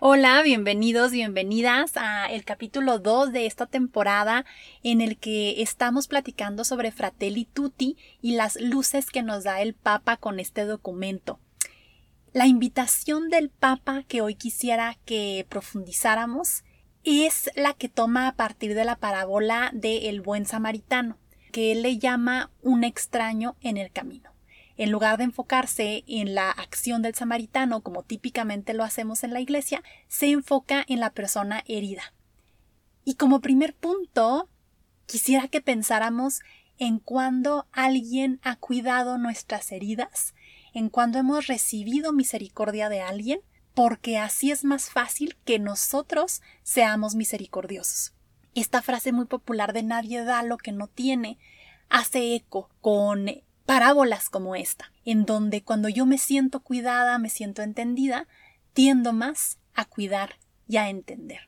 Hola, bienvenidos, bienvenidas a el capítulo 2 de esta temporada en el que estamos platicando sobre Fratelli Tutti y las luces que nos da el Papa con este documento. La invitación del Papa que hoy quisiera que profundizáramos es la que toma a partir de la parábola de el buen samaritano, que él le llama un extraño en el camino en lugar de enfocarse en la acción del samaritano, como típicamente lo hacemos en la iglesia, se enfoca en la persona herida. Y como primer punto, quisiera que pensáramos en cuando alguien ha cuidado nuestras heridas, en cuando hemos recibido misericordia de alguien, porque así es más fácil que nosotros seamos misericordiosos. Esta frase muy popular de nadie da lo que no tiene hace eco con parábolas como esta, en donde cuando yo me siento cuidada, me siento entendida, tiendo más a cuidar y a entender.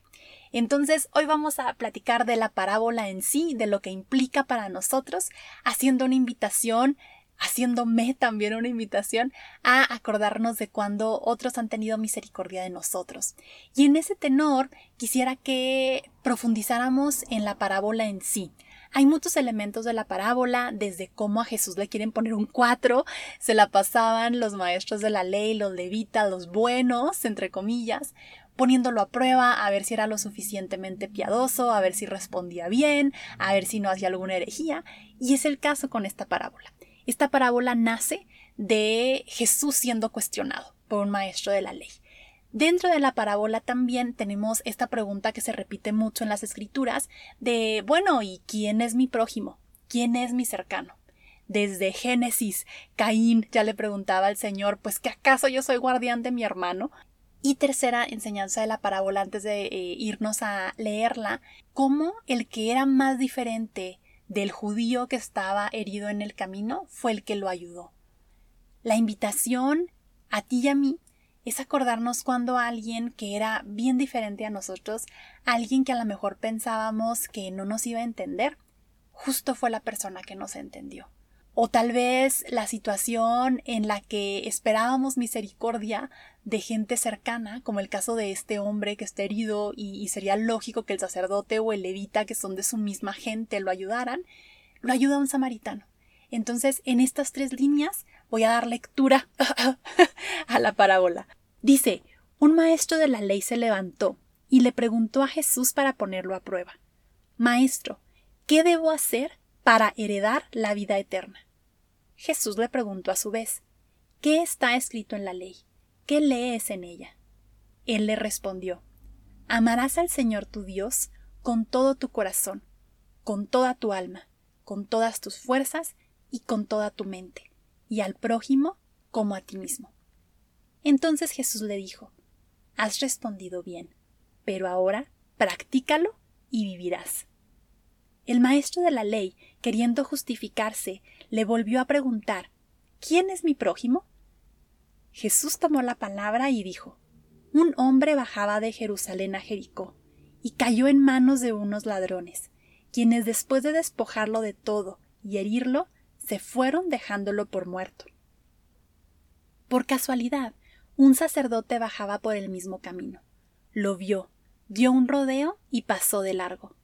Entonces, hoy vamos a platicar de la parábola en sí, de lo que implica para nosotros, haciendo una invitación, haciéndome también una invitación a acordarnos de cuando otros han tenido misericordia de nosotros. Y en ese tenor, quisiera que profundizáramos en la parábola en sí, hay muchos elementos de la parábola, desde cómo a Jesús le quieren poner un cuatro, se la pasaban los maestros de la ley, los levitas, los buenos, entre comillas, poniéndolo a prueba, a ver si era lo suficientemente piadoso, a ver si respondía bien, a ver si no hacía alguna herejía, y es el caso con esta parábola. Esta parábola nace de Jesús siendo cuestionado por un maestro de la ley. Dentro de la parábola también tenemos esta pregunta que se repite mucho en las escrituras de, bueno, ¿y quién es mi prójimo? ¿Quién es mi cercano? Desde Génesis, Caín ya le preguntaba al Señor, pues que acaso yo soy guardián de mi hermano. Y tercera enseñanza de la parábola antes de eh, irnos a leerla, cómo el que era más diferente del judío que estaba herido en el camino fue el que lo ayudó. La invitación a ti y a mí es acordarnos cuando alguien que era bien diferente a nosotros, alguien que a lo mejor pensábamos que no nos iba a entender, justo fue la persona que nos entendió. O tal vez la situación en la que esperábamos misericordia de gente cercana, como el caso de este hombre que está herido y, sería lógico que el sacerdote o el levita, que son de su misma gente, lo ayudaran, lo ayuda un samaritano. Entonces, en estas tres líneas voy a dar lectura a la parábola. Dice, un maestro de la ley se levantó y le preguntó a Jesús para ponerlo a prueba. Maestro, ¿qué debo hacer para heredar la vida eterna? Jesús le preguntó a su vez, ¿qué está escrito en la ley? ¿Qué lees en ella? Él le respondió, Amarás al Señor tu Dios con todo tu corazón, con toda tu alma, con todas tus fuerzas y con toda tu mente, y al prójimo como a ti mismo. Entonces Jesús le dijo, Has respondido bien, pero ahora practícalo y vivirás. El maestro de la ley, queriendo justificarse, le volvió a preguntar, ¿Quién es mi prójimo? Jesús tomó la palabra y dijo, Un hombre bajaba de Jerusalén a Jericó, y cayó en manos de unos ladrones, quienes después de despojarlo de todo y herirlo, se fueron dejándolo por muerto. Por casualidad, un sacerdote bajaba por el mismo camino. Lo vio, dio un rodeo y pasó de largo.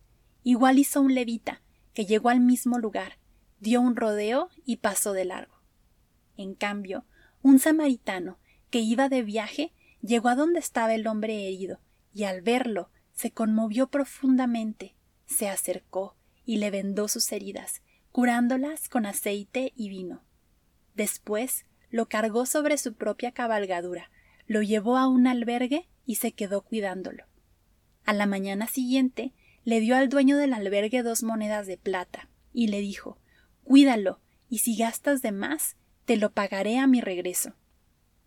Igual hizo un levita, que llegó al mismo lugar, dio un rodeo y pasó de largo. En cambio, un samaritano, que iba de viaje, llegó a donde estaba el hombre herido, y al verlo se conmovió profundamente, se acercó y le vendó sus heridas, curándolas con aceite y vino. Después lo cargó sobre su propia cabalgadura, lo llevó a un albergue y se quedó cuidándolo. A la mañana siguiente le dio al dueño del albergue dos monedas de plata y le dijo Cuídalo, y si gastas de más, te lo pagaré a mi regreso.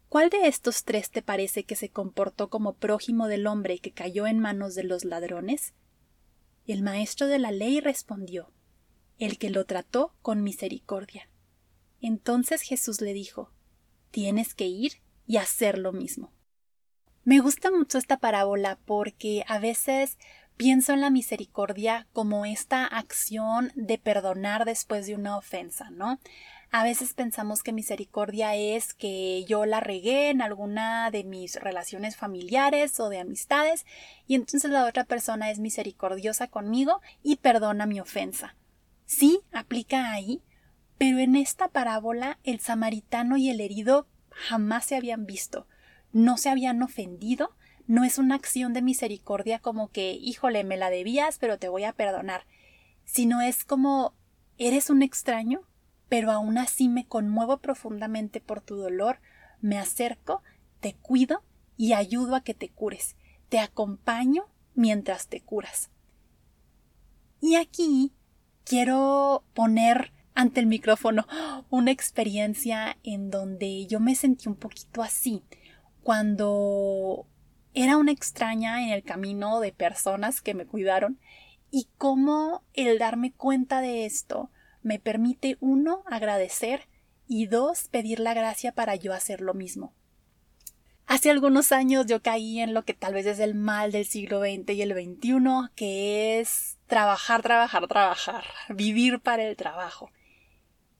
¿Cuál de estos tres te parece que se comportó como prójimo del hombre que cayó en manos de los ladrones? El maestro de la ley respondió El que lo trató con misericordia. Entonces Jesús le dijo Tienes que ir y hacer lo mismo. Me gusta mucho esta parábola porque a veces pienso en la misericordia como esta acción de perdonar después de una ofensa, ¿no? A veces pensamos que misericordia es que yo la regué en alguna de mis relaciones familiares o de amistades y entonces la otra persona es misericordiosa conmigo y perdona mi ofensa. Sí, aplica ahí, pero en esta parábola el samaritano y el herido jamás se habían visto no se habían ofendido, no es una acción de misericordia como que, híjole, me la debías, pero te voy a perdonar, sino es como, eres un extraño, pero aún así me conmuevo profundamente por tu dolor, me acerco, te cuido y ayudo a que te cures, te acompaño mientras te curas. Y aquí quiero poner ante el micrófono una experiencia en donde yo me sentí un poquito así, cuando era una extraña en el camino de personas que me cuidaron y cómo el darme cuenta de esto me permite uno agradecer y dos pedir la gracia para yo hacer lo mismo. Hace algunos años yo caí en lo que tal vez es el mal del siglo XX y el XXI, que es trabajar, trabajar, trabajar, vivir para el trabajo.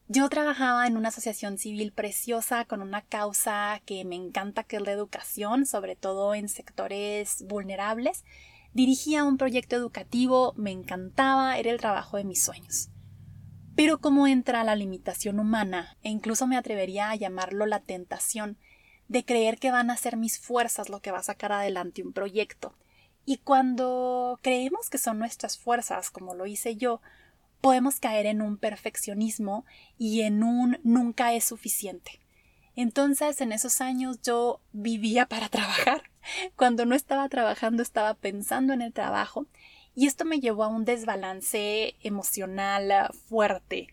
Yo trabajaba en una asociación civil preciosa con una causa que me encanta, que es la educación, sobre todo en sectores vulnerables. Dirigía un proyecto educativo, me encantaba, era el trabajo de mis sueños. Pero como entra la limitación humana, e incluso me atrevería a llamarlo la tentación, de creer que van a ser mis fuerzas lo que va a sacar adelante un proyecto. Y cuando creemos que son nuestras fuerzas, como lo hice yo, podemos caer en un perfeccionismo y en un nunca es suficiente. Entonces, en esos años yo vivía para trabajar. Cuando no estaba trabajando estaba pensando en el trabajo y esto me llevó a un desbalance emocional fuerte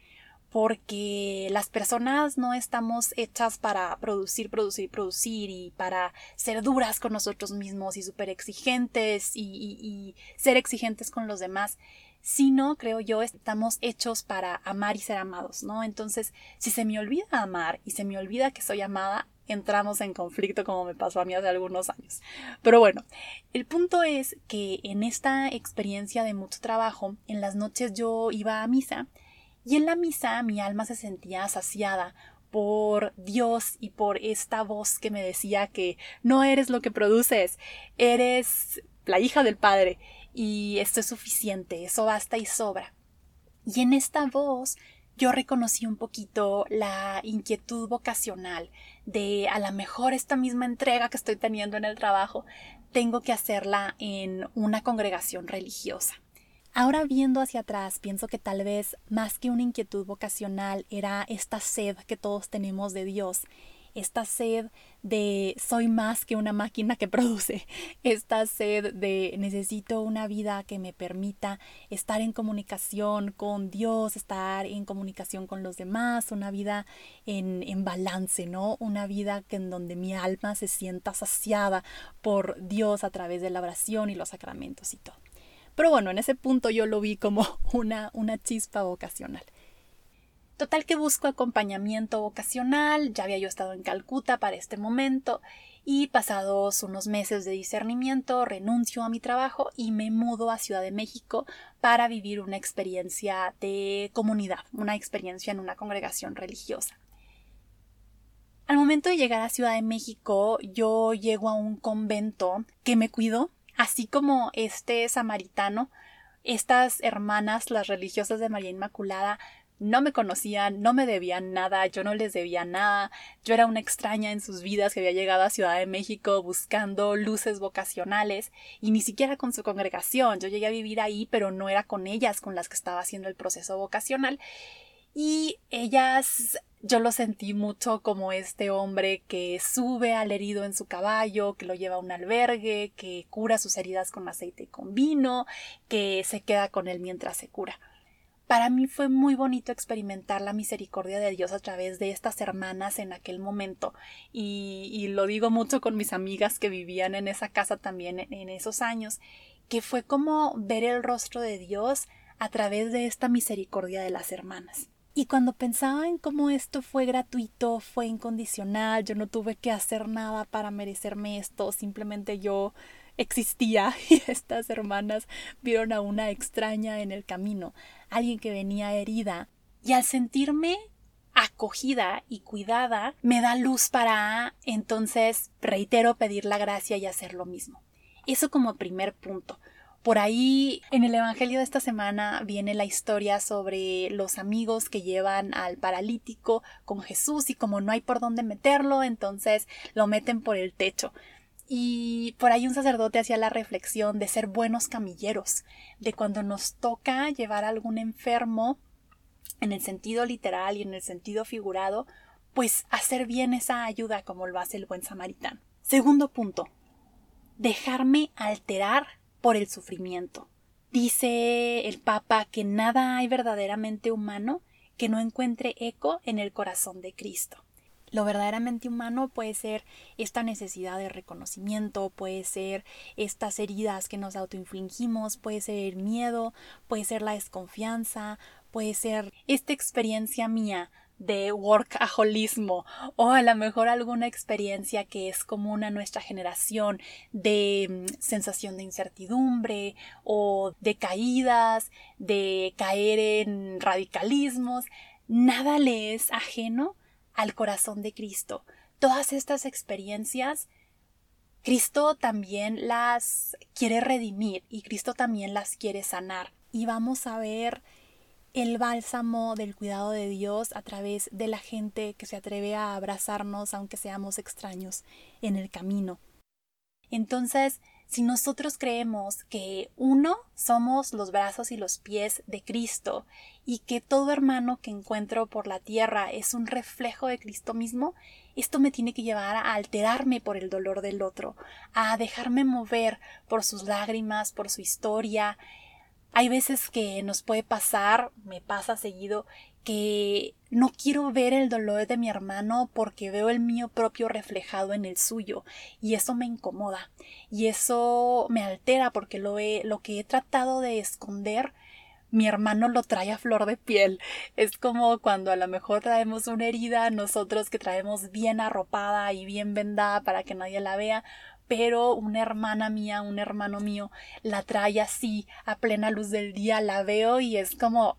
porque las personas no estamos hechas para producir, producir, producir y para ser duras con nosotros mismos y súper exigentes y, ser exigentes con los demás sino, creo yo, estamos hechos para amar y ser amados, ¿no? Entonces, si se me olvida amar y se me olvida que soy amada, entramos en conflicto como me pasó a mí hace algunos años. Pero bueno, el punto es que en esta experiencia de mucho trabajo, en las noches yo iba a misa y en la misa mi alma se sentía saciada por Dios y por esta voz que me decía que no eres lo que produces, eres la hija del Padre y esto es suficiente, eso basta y sobra. Y en esta voz yo reconocí un poquito la inquietud vocacional de a lo mejor esta misma entrega que estoy teniendo en el trabajo tengo que hacerla en una congregación religiosa. Ahora viendo hacia atrás, pienso que tal vez más que una inquietud vocacional era esta sed que todos tenemos de Dios esta sed de soy más que una máquina que produce, esta sed de necesito una vida que me permita estar en comunicación con Dios, estar en comunicación con los demás, una vida en, balance, ¿no? Una vida en donde mi alma se sienta saciada por Dios a través de la oración y los sacramentos y todo. Pero bueno, en ese punto yo lo vi como una, una chispa vocacional. Total que busco acompañamiento vocacional, ya había yo estado en Calcuta para este momento y pasados unos meses de discernimiento renuncio a mi trabajo y me mudo a Ciudad de México para vivir una experiencia de comunidad, una experiencia en una congregación religiosa. Al momento de llegar a Ciudad de México, yo llego a un convento que me cuidó, así como este samaritano, estas hermanas, las religiosas de María Inmaculada, no me conocían, no me debían nada, yo no les debía nada, yo era una extraña en sus vidas que había llegado a Ciudad de México buscando luces vocacionales y ni siquiera con su congregación, yo llegué a vivir ahí, pero no era con ellas con las que estaba haciendo el proceso vocacional y ellas yo lo sentí mucho como este hombre que sube al herido en su caballo, que lo lleva a un albergue, que cura sus heridas con aceite y con vino, que se queda con él mientras se cura. para mí fue muy bonito experimentar la misericordia de Dios a través de estas hermanas en aquel momento y, lo digo mucho con mis amigas que vivían en esa casa también en esos años, que fue como ver el rostro de Dios a través de esta misericordia de las hermanas. Y cuando pensaba en cómo esto fue gratuito, fue incondicional, yo no tuve que hacer nada para merecerme esto, simplemente yo existía y estas hermanas vieron a una extraña en el camino, alguien que venía herida, y al sentirme acogida y cuidada, me da luz para entonces, reitero, pedir la gracia y hacer lo mismo. Eso como primer punto. Por ahí en el Evangelio de esta semana viene la historia sobre los amigos que llevan al paralítico con Jesús y como no hay por dónde meterlo, entonces lo meten por el techo. Y por ahí un sacerdote hacía la reflexión de ser buenos camilleros, de cuando nos toca llevar a algún enfermo en el sentido literal y en el sentido figurado, pues hacer bien esa ayuda como lo hace el buen samaritano. Segundo punto, dejarme alterar por el sufrimiento. Dice el Papa que nada hay verdaderamente humano que no encuentre eco en el corazón de Cristo. Lo verdaderamente humano puede ser esta necesidad de reconocimiento, puede ser estas heridas que nos autoinfligimos, puede ser el miedo, puede ser la desconfianza, puede ser esta experiencia mía de workaholismo o a lo mejor alguna experiencia que es común a nuestra generación de mm, sensación de incertidumbre o de caídas, de caer en radicalismos, nada le es ajeno al corazón de Cristo. Todas estas experiencias Cristo también las quiere redimir y Cristo también las quiere sanar. Y vamos a ver el bálsamo del cuidado de Dios a través de la gente que se atreve a abrazarnos aunque seamos extraños en el camino. Entonces, si nosotros creemos que uno somos los brazos y los pies de Cristo y que todo hermano que encuentro por la tierra es un reflejo de Cristo mismo, esto me tiene que llevar a alterarme por el dolor del otro, a dejarme mover por sus lágrimas, por su historia, hay veces que nos puede pasar, me pasa seguido, que no quiero ver el dolor de mi hermano porque veo el mío propio reflejado en el suyo y eso me incomoda y eso me altera porque lo, he, lo que he tratado de esconder mi hermano lo trae a flor de piel. Es como cuando a lo mejor traemos una herida, nosotros que traemos bien arropada y bien vendada para que nadie la vea, pero una hermana mía, un hermano mío, la trae así a plena luz del día, la veo y es como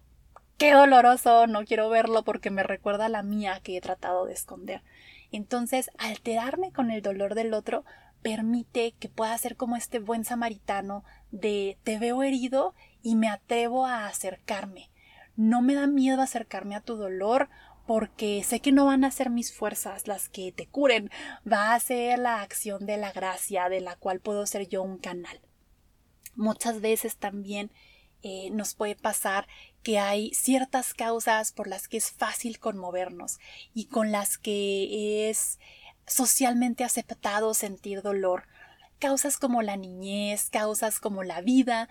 qué doloroso, no quiero verlo porque me recuerda a la mía que he tratado de esconder. Entonces, alterarme con el dolor del otro permite que pueda ser como este buen samaritano de te veo herido y me atrevo a acercarme. No me da miedo acercarme a tu dolor porque sé que no van a ser mis fuerzas las que te curen, va a ser la acción de la gracia de la cual puedo ser yo un canal. Muchas veces también eh, nos puede pasar que hay ciertas causas por las que es fácil conmovernos y con las que es socialmente aceptado sentir dolor. Causas como la niñez, causas como la vida,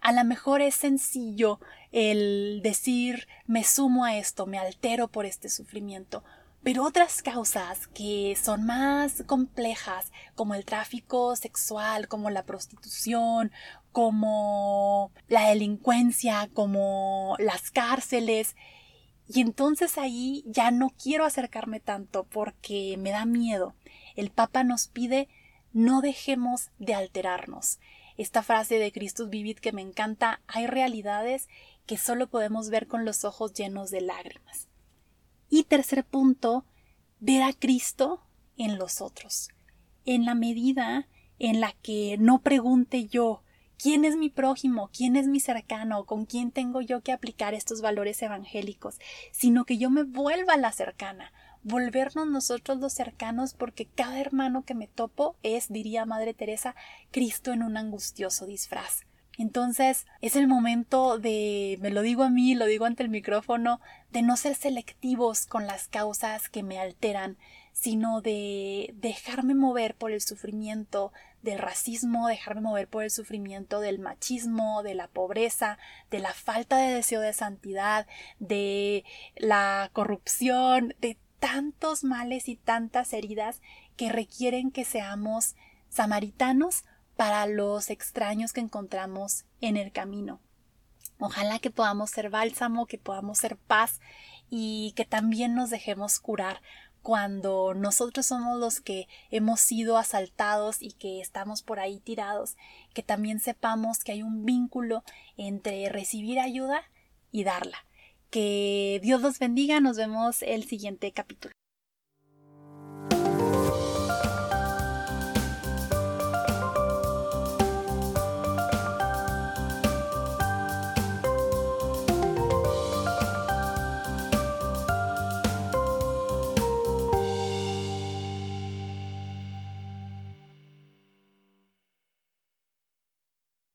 a lo mejor es sencillo el decir me sumo a esto, me altero por este sufrimiento, pero otras causas que son más complejas, como el tráfico sexual, como la prostitución, como la delincuencia, como las cárceles, y entonces ahí ya no quiero acercarme tanto porque me da miedo. El Papa nos pide no dejemos de alterarnos esta frase de Christus Vivit que me encanta, hay realidades que solo podemos ver con los ojos llenos de lágrimas. Y tercer punto, ver a Cristo en los otros. En la medida en la que no pregunte yo quién es mi prójimo, quién es mi cercano, con quién tengo yo que aplicar estos valores evangélicos, sino que yo me vuelva la cercana, volvernos nosotros los cercanos porque cada hermano que me topo es, diría Madre Teresa, Cristo en un angustioso disfraz. Entonces es el momento de, me lo digo a mí, lo digo ante el micrófono, de no ser selectivos con las causas que me alteran, sino de dejarme mover por el sufrimiento, del racismo, dejarme mover por el sufrimiento del machismo, de la pobreza, de la falta de deseo de santidad, de la corrupción, de tantos males y tantas heridas que requieren que seamos samaritanos para los extraños que encontramos en el camino. Ojalá que podamos ser bálsamo, que podamos ser paz y que también nos dejemos curar cuando nosotros somos los que hemos sido asaltados y que estamos por ahí tirados, que también sepamos que hay un vínculo entre recibir ayuda y darla. Que Dios los bendiga, nos vemos el siguiente capítulo.